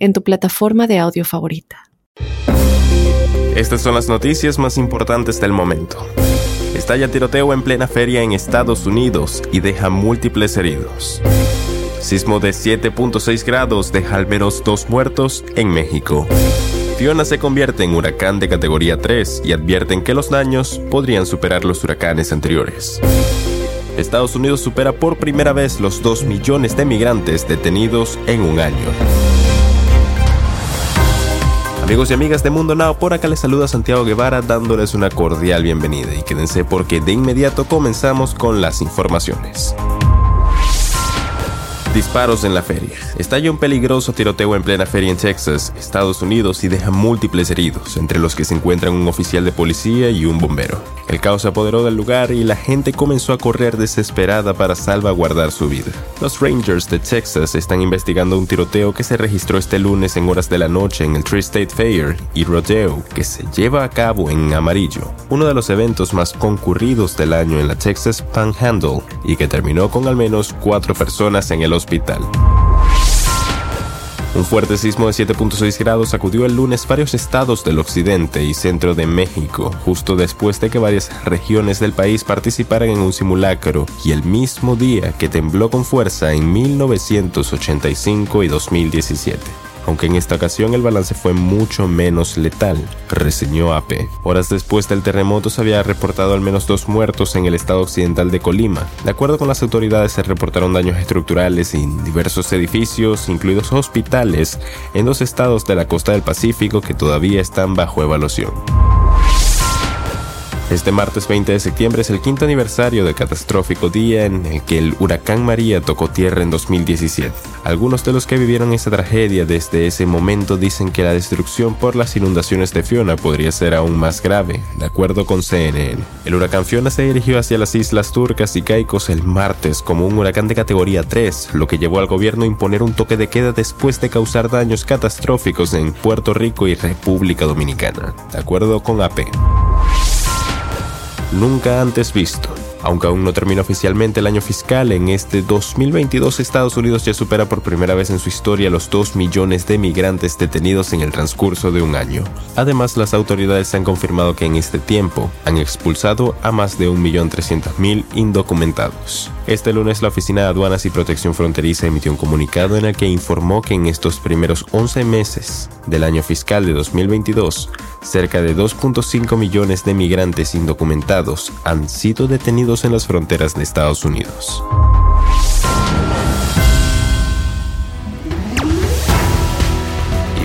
en tu plataforma de audio favorita. Estas son las noticias más importantes del momento. Estalla tiroteo en plena feria en Estados Unidos y deja múltiples heridos. Sismo de 7.6 grados deja al menos dos muertos en México. Fiona se convierte en huracán de categoría 3 y advierten que los daños podrían superar los huracanes anteriores. Estados Unidos supera por primera vez los 2 millones de migrantes detenidos en un año. Amigos y amigas de Mundo Now, por acá les saluda Santiago Guevara dándoles una cordial bienvenida y quédense porque de inmediato comenzamos con las informaciones. Disparos en la feria. Estalla un peligroso tiroteo en plena feria en Texas, Estados Unidos, y deja múltiples heridos, entre los que se encuentran un oficial de policía y un bombero. El caos se apoderó del lugar y la gente comenzó a correr desesperada para salvaguardar su vida. Los Rangers de Texas están investigando un tiroteo que se registró este lunes en horas de la noche en el Tri State Fair y Rodeo, que se lleva a cabo en Amarillo, uno de los eventos más concurridos del año en la Texas Panhandle, y que terminó con al menos cuatro personas en el hospital. Un fuerte sismo de 7.6 grados sacudió el lunes varios estados del occidente y centro de México, justo después de que varias regiones del país participaran en un simulacro, y el mismo día que tembló con fuerza en 1985 y 2017 aunque en esta ocasión el balance fue mucho menos letal, reseñó AP. Horas después del terremoto se había reportado al menos dos muertos en el estado occidental de Colima. De acuerdo con las autoridades se reportaron daños estructurales en diversos edificios, incluidos hospitales, en dos estados de la costa del Pacífico que todavía están bajo evaluación. Este martes 20 de septiembre es el quinto aniversario del catastrófico día en el que el huracán María tocó tierra en 2017. Algunos de los que vivieron esa tragedia desde ese momento dicen que la destrucción por las inundaciones de Fiona podría ser aún más grave, de acuerdo con CNN. El huracán Fiona se dirigió hacia las islas turcas y caicos el martes como un huracán de categoría 3, lo que llevó al gobierno a imponer un toque de queda después de causar daños catastróficos en Puerto Rico y República Dominicana, de acuerdo con AP nunca antes visto. Aunque aún no termina oficialmente el año fiscal, en este 2022 Estados Unidos ya supera por primera vez en su historia los 2 millones de migrantes detenidos en el transcurso de un año. Además, las autoridades han confirmado que en este tiempo han expulsado a más de 1.300.000 indocumentados. Este lunes la Oficina de Aduanas y Protección Fronteriza emitió un comunicado en el que informó que en estos primeros 11 meses del año fiscal de 2022, cerca de 2.5 millones de migrantes indocumentados han sido detenidos en las fronteras de Estados Unidos.